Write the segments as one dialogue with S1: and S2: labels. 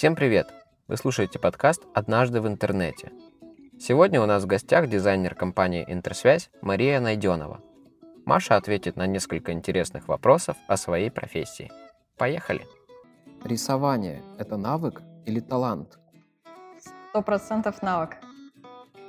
S1: Всем привет! Вы слушаете подкаст «Однажды в интернете». Сегодня у нас в гостях дизайнер компании «Интерсвязь» Мария Найденова. Маша ответит на несколько интересных вопросов о своей профессии. Поехали! Рисование – это навык или талант?
S2: Сто процентов навык.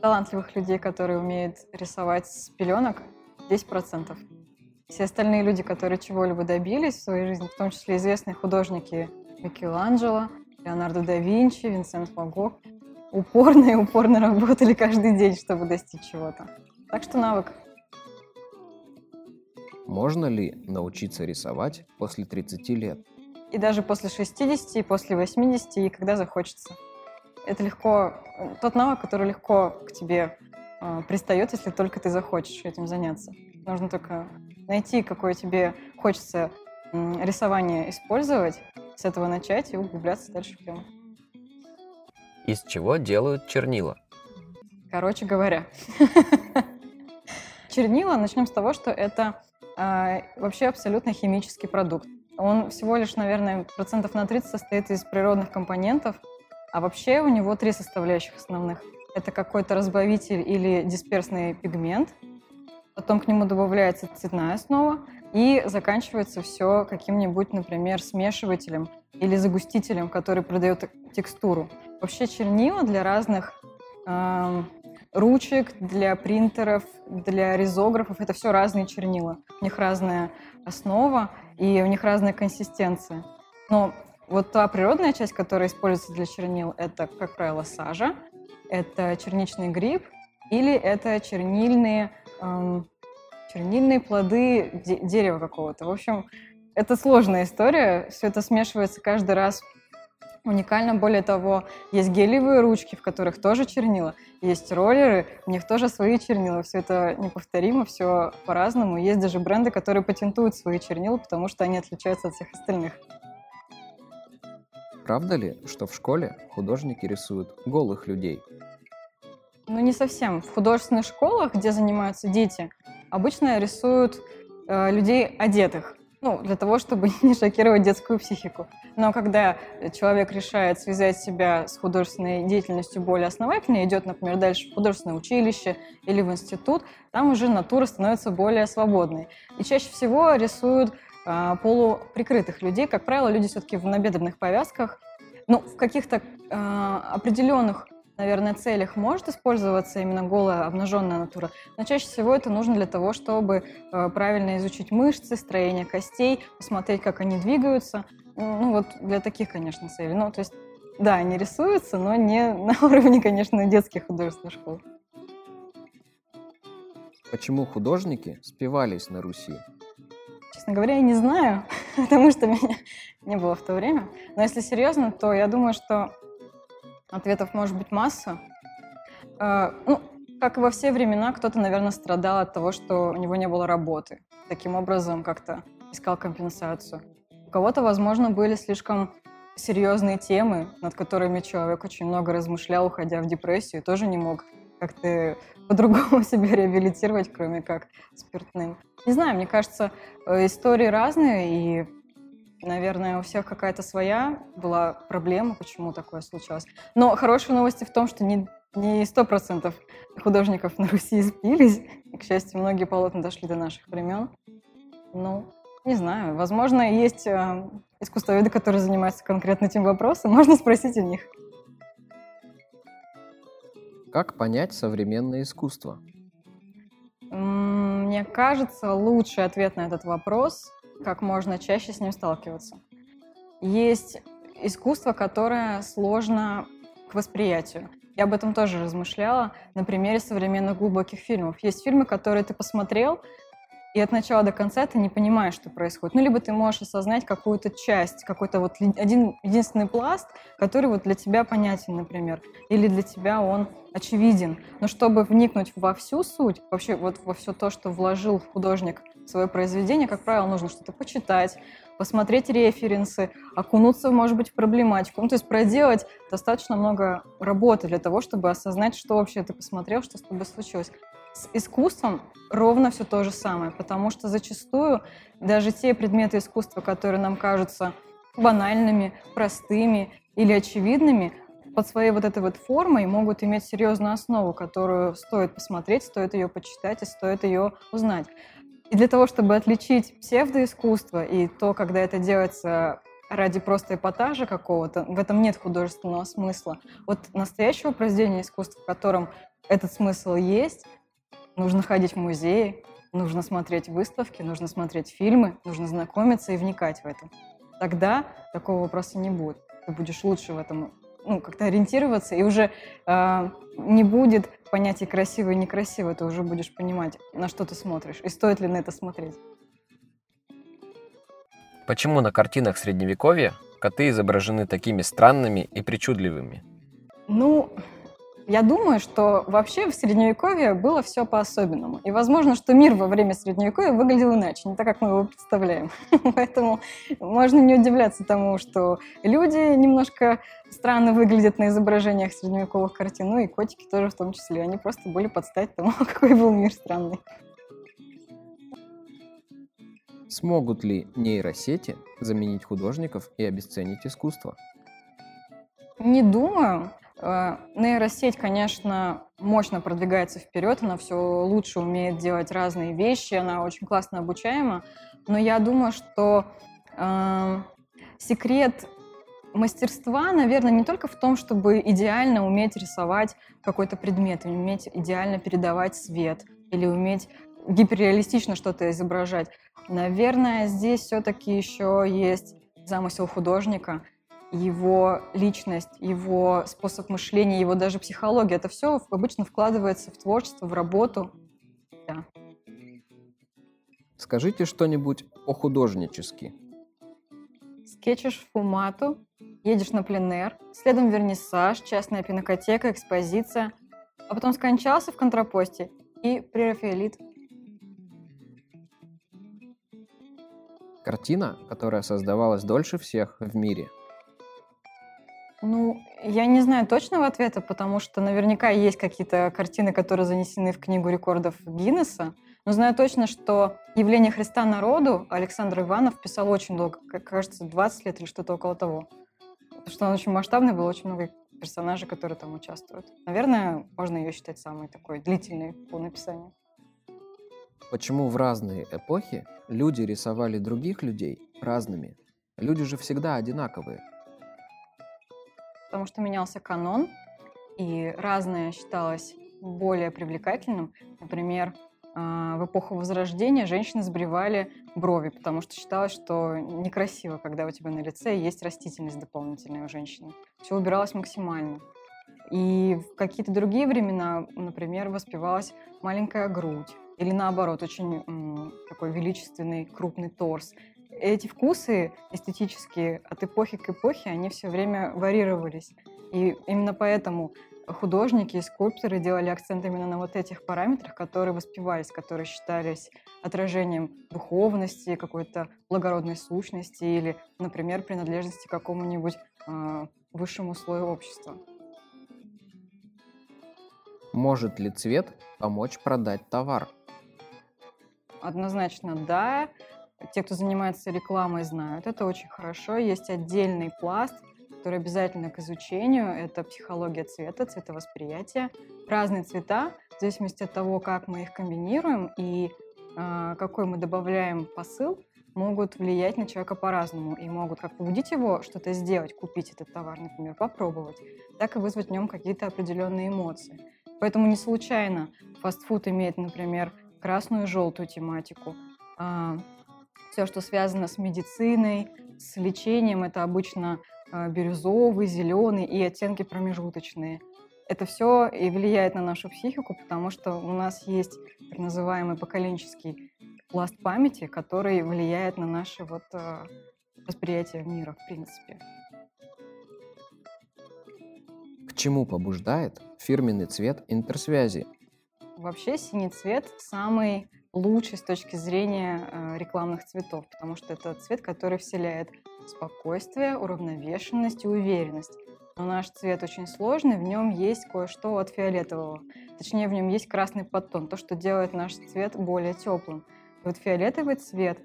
S2: Талантливых людей, которые умеют рисовать с пеленок, 10%. Все остальные люди, которые чего-либо добились в своей жизни, в том числе известные художники Микеланджело, Леонардо да Винчи, Винсент Ван Гог, упорно и упорно работали каждый день, чтобы достичь чего-то. Так что навык.
S1: Можно ли научиться рисовать после 30 лет?
S2: И даже после 60, и после 80, и когда захочется. Это легко, тот навык, который легко к тебе э, пристает, если только ты захочешь этим заняться. Нужно только найти, какое тебе хочется э, рисование использовать, с этого начать и углубляться дальше в тему.
S1: Из чего делают чернила?
S2: Короче говоря, чернила, начнем с того, что это э, вообще абсолютно химический продукт. Он всего лишь, наверное, процентов на 30 состоит из природных компонентов, а вообще у него три составляющих основных. Это какой-то разбавитель или дисперсный пигмент, потом к нему добавляется цветная основа, и заканчивается все каким-нибудь, например, смешивателем или загустителем, который придает текстуру. Вообще чернила для разных э, ручек, для принтеров, для ризографов это все разные чернила. У них разная основа и у них разная консистенция. Но вот та природная часть, которая используется для чернил, это, как правило, сажа, это черничный гриб или это чернильные чернильные плоды де- дерева какого-то. В общем, это сложная история, все это смешивается каждый раз уникально. Более того, есть гелевые ручки, в которых тоже чернила, есть роллеры, у них тоже свои чернила. Все это неповторимо, все по-разному. Есть даже бренды, которые патентуют свои чернила, потому что они отличаются от всех остальных.
S1: Правда ли, что в школе художники рисуют голых людей?
S2: Ну, не совсем. В художественных школах, где занимаются дети, обычно рисуют э, людей одетых, ну, для того, чтобы не шокировать детскую психику. Но когда человек решает связать себя с художественной деятельностью более основательно, идет, например, дальше в художественное училище или в институт, там уже натура становится более свободной. И чаще всего рисуют э, полуприкрытых людей. Как правило, люди все-таки в набедренных повязках, ну, в каких-то э, определенных наверное, целях может использоваться именно голая обнаженная натура, но чаще всего это нужно для того, чтобы э, правильно изучить мышцы, строение костей, посмотреть, как они двигаются. Ну вот для таких, конечно, целей. Ну то есть, да, они рисуются, но не на уровне, конечно, детских художественных школ.
S1: Почему художники спивались на Руси?
S2: Честно говоря, я не знаю, потому что меня не было в то время. Но если серьезно, то я думаю, что Ответов может быть масса. Э, ну, как и во все времена, кто-то, наверное, страдал от того, что у него не было работы. Таким образом, как-то искал компенсацию. У кого-то, возможно, были слишком серьезные темы, над которыми человек очень много размышлял, уходя в депрессию, тоже не мог как-то по-другому себя реабилитировать, кроме как спиртным. Не знаю, мне кажется, э, истории разные, и Наверное, у всех какая-то своя была проблема, почему такое случилось. Но хорошие новости в том, что не не сто процентов художников на Руси сбились. И, к счастью, многие полотна дошли до наших времен. Ну, не знаю. Возможно, есть э, искусствоведы, которые занимаются конкретно этим вопросом. Можно спросить у них.
S1: Как понять современное искусство?
S2: Мне кажется, лучший ответ на этот вопрос как можно чаще с ним сталкиваться. Есть искусство, которое сложно к восприятию. Я об этом тоже размышляла на примере современных глубоких фильмов. Есть фильмы, которые ты посмотрел, и от начала до конца ты не понимаешь, что происходит. Ну, либо ты можешь осознать какую-то часть, какой-то вот один единственный пласт, который вот для тебя понятен, например, или для тебя он очевиден. Но чтобы вникнуть во всю суть, вообще вот во все то, что вложил художник в свое произведение, как правило, нужно что-то почитать, посмотреть референсы, окунуться, может быть, в проблематику. Ну, то есть проделать достаточно много работы для того, чтобы осознать, что вообще ты посмотрел, что с тобой случилось. С искусством ровно все то же самое, потому что зачастую даже те предметы искусства, которые нам кажутся банальными, простыми или очевидными, под своей вот этой вот формой могут иметь серьезную основу, которую стоит посмотреть, стоит ее почитать и стоит ее узнать. И для того, чтобы отличить псевдоискусство и то, когда это делается ради просто эпатажа какого-то, в этом нет художественного смысла. Вот настоящего произведения искусства, в котором этот смысл есть, нужно ходить в музеи, нужно смотреть выставки, нужно смотреть фильмы, нужно знакомиться и вникать в это. Тогда такого вопроса не будет. Ты будешь лучше в этом ну, как-то ориентироваться, и уже э, не будет понятия красиво и некрасиво, ты уже будешь понимать, на что ты смотришь, и стоит ли на это смотреть.
S1: Почему на картинах Средневековья коты изображены такими странными и причудливыми?
S2: Ну, я думаю, что вообще в Средневековье было все по-особенному. И возможно, что мир во время Средневековья выглядел иначе, не так, как мы его представляем. Поэтому можно не удивляться тому, что люди немножко странно выглядят на изображениях средневековых картин, ну и котики тоже в том числе. Они просто были под стать тому, какой был мир странный.
S1: Смогут ли нейросети заменить художников и обесценить искусство?
S2: Не думаю. Э, нейросеть, конечно, мощно продвигается вперед, она все лучше умеет делать разные вещи, она очень классно обучаема, но я думаю, что э, секрет мастерства, наверное, не только в том, чтобы идеально уметь рисовать какой-то предмет, уметь идеально передавать свет или уметь гиперреалистично что-то изображать. Наверное, здесь все-таки еще есть замысел художника, его личность, его способ мышления, его даже психология. Это все обычно вкладывается в творчество, в работу. Да.
S1: Скажите что-нибудь по-художнически.
S2: Скетчишь фумату, едешь на пленэр, следом вернисаж, частная пинокотека, экспозиция, а потом скончался в контрапосте и прерафиолит.
S1: Картина, которая создавалась дольше всех в мире –
S2: ну, я не знаю точного ответа, потому что наверняка есть какие-то картины, которые занесены в книгу рекордов Гиннесса. Но знаю точно, что «Явление Христа народу» Александр Иванов писал очень долго, кажется, 20 лет или что-то около того. Потому что он очень масштабный, было очень много персонажей, которые там участвуют. Наверное, можно ее считать самой такой длительной по написанию.
S1: Почему в разные эпохи люди рисовали других людей разными? Люди же всегда одинаковые
S2: потому что менялся канон, и разное считалось более привлекательным. Например, а, в эпоху Возрождения женщины сбривали брови, потому что считалось, что некрасиво, когда у тебя на лице есть растительность дополнительная у женщины. Все убиралось максимально. И в какие-то другие времена, например, воспевалась маленькая грудь, или наоборот, очень м, такой величественный крупный торс эти вкусы эстетические от эпохи к эпохе, они все время варьировались. И именно поэтому художники и скульпторы делали акцент именно на вот этих параметрах, которые воспевались, которые считались отражением духовности, какой-то благородной сущности или, например, принадлежности к какому-нибудь э, высшему слою общества.
S1: Может ли цвет помочь продать товар?
S2: Однозначно да. Те, кто занимается рекламой, знают это очень хорошо. Есть отдельный пласт, который обязательно к изучению. Это психология цвета, цветовосприятие. Разные цвета, в зависимости от того, как мы их комбинируем и э, какой мы добавляем посыл, могут влиять на человека по-разному и могут как побудить его что-то сделать, купить этот товар, например, попробовать, так и вызвать в нем какие-то определенные эмоции. Поэтому не случайно фастфуд имеет, например, красную и желтую тематику. Все, что связано с медициной, с лечением, это обычно а, бирюзовый, зеленый и оттенки промежуточные. Это все и влияет на нашу психику, потому что у нас есть так называемый поколенческий пласт памяти, который влияет на наше вот а, восприятие мира, в принципе.
S1: К чему побуждает фирменный цвет интерсвязи?
S2: Вообще синий цвет самый лучший с точки зрения э, рекламных цветов, потому что это цвет, который вселяет спокойствие, уравновешенность и уверенность. Но наш цвет очень сложный, в нем есть кое-что от фиолетового. Точнее, в нем есть красный подтон, то, что делает наш цвет более теплым. И вот фиолетовый цвет,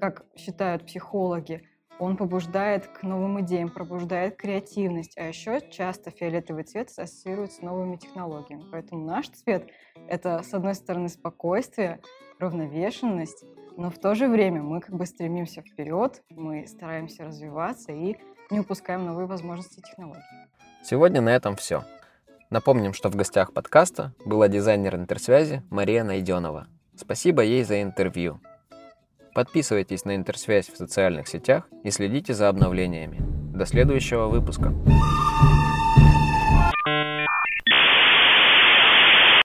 S2: как считают психологи, Он побуждает к новым идеям, пробуждает креативность, а еще часто фиолетовый цвет ассоциируется с новыми технологиями. Поэтому наш цвет — это, с одной стороны, спокойствие, равновешенность, но в то же время мы как бы стремимся вперед, мы стараемся развиваться и не упускаем новые возможности технологий.
S1: Сегодня на этом все. Напомним, что в гостях подкаста была дизайнер интерсвязи Мария Найденова. Спасибо ей за интервью. Подписывайтесь на интерсвязь в социальных сетях и следите за обновлениями. До следующего выпуска.